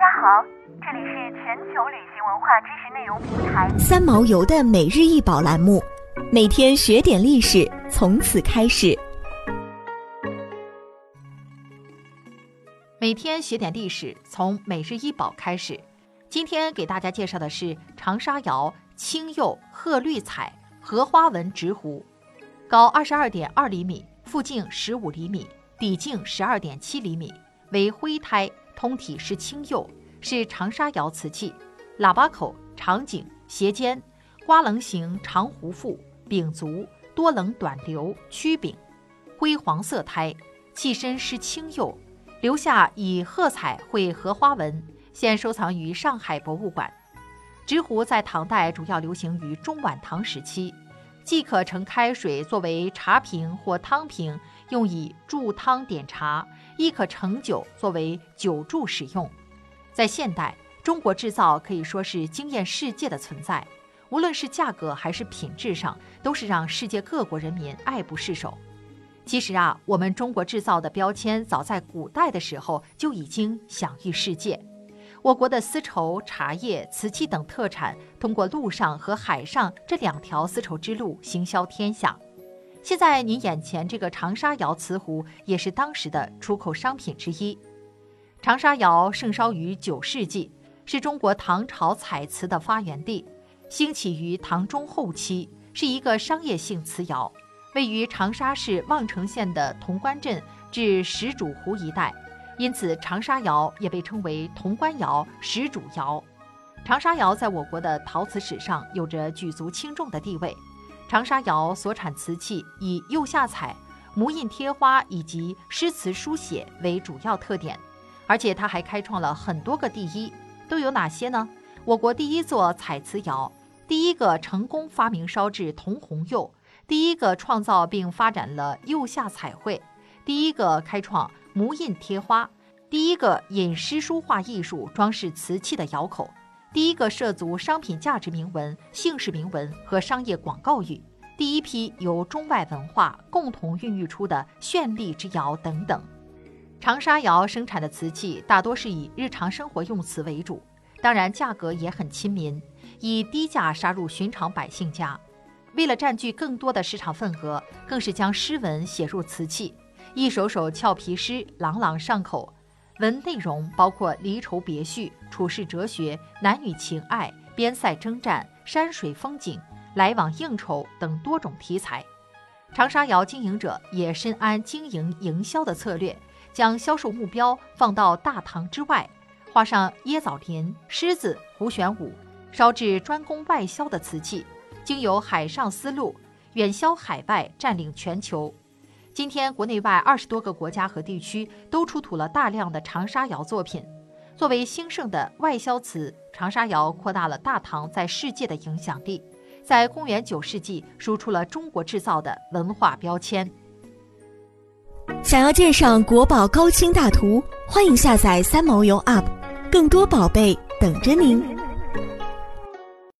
家好，这里是全球旅行文化知识内容平台三毛游的每日一宝栏目，每天学点历史，从此开始。每天学点历史，从每日一宝开始。今天给大家介绍的是长沙窑青釉褐绿彩荷花纹直壶，高二十二点二厘米，腹径十五厘米，底径十二点七厘米，为灰胎。通体是青釉，是长沙窑瓷器，喇叭口长颈，斜尖，瓜棱形长壶腹，柄足，多棱短流，曲柄，灰黄色胎，器身是青釉，留下以褐彩绘荷花纹，现收藏于上海博物馆。直壶在唐代主要流行于中晚唐时期，既可盛开水作为茶瓶或汤瓶，用以注汤点茶。亦可盛酒作为酒注使用。在现代，中国制造可以说是惊艳世界的存在，无论是价格还是品质上，都是让世界各国人民爱不释手。其实啊，我们中国制造的标签早在古代的时候就已经享誉世界。我国的丝绸、茶叶、瓷器等特产，通过陆上和海上这两条丝绸之路行销天下。现在您眼前这个长沙窑瓷壶也是当时的出口商品之一。长沙窑盛烧于九世纪，是中国唐朝彩瓷的发源地，兴起于唐中后期，是一个商业性瓷窑，位于长沙市望城县的潼关镇至石主湖一带，因此长沙窑也被称为潼关窑、石主窑。长沙窑在我国的陶瓷史上有着举足轻重的地位。长沙窑所产瓷器以釉下彩、模印贴花以及诗词书写为主要特点，而且它还开创了很多个第一，都有哪些呢？我国第一座彩瓷窑，第一个成功发明烧制铜红釉，第一个创造并发展了釉下彩绘，第一个开创模印贴花，第一个引诗书画艺术装饰瓷器的窑口。第一个涉足商品价值铭文、姓氏铭文和商业广告语，第一批由中外文化共同孕育出的绚丽之窑等等。长沙窑生产的瓷器大多是以日常生活用瓷为主，当然价格也很亲民，以低价杀入寻常百姓家。为了占据更多的市场份额，更是将诗文写入瓷器，一首首俏皮诗朗朗上口。文内容包括离愁别绪、处世哲学、男女情爱、边塞征战、山水风景、来往应酬等多种题材。长沙窑经营者也深谙经营营销的策略，将销售目标放到大堂之外，画上椰枣林、狮子、胡旋舞，烧制专供外销的瓷器，经由海上丝路远销海外，占领全球。今天，国内外二十多个国家和地区都出土了大量的长沙窑作品。作为兴盛的外销瓷，长沙窑扩大了大唐在世界的影响力，在公元九世纪输出了中国制造的文化标签。想要鉴赏国宝高清大图，欢迎下载三毛游 App，更多宝贝等着您。